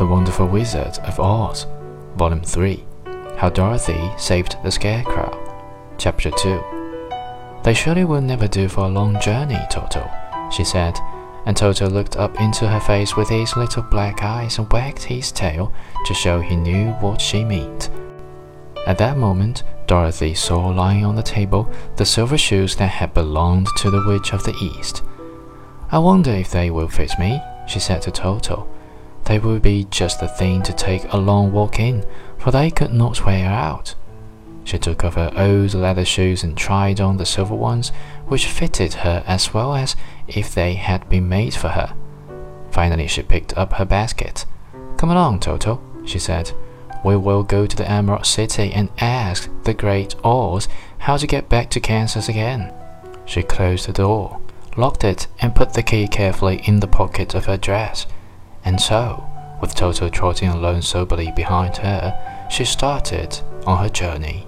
The Wonderful Wizard of Oz, Volume 3 How Dorothy Saved the Scarecrow, Chapter 2. They surely will never do for a long journey, Toto, she said, and Toto looked up into her face with his little black eyes and wagged his tail to show he knew what she meant. At that moment, Dorothy saw lying on the table the silver shoes that had belonged to the Witch of the East. I wonder if they will fit me, she said to Toto. They would be just the thing to take a long walk in, for they could not wear out. She took off her old leather shoes and tried on the silver ones, which fitted her as well as if they had been made for her. Finally, she picked up her basket. Come along, Toto, she said. We will go to the Emerald City and ask the Great Oz how to get back to Kansas again. She closed the door, locked it, and put the key carefully in the pocket of her dress. And so, with Toto trotting alone soberly behind her, she started on her journey.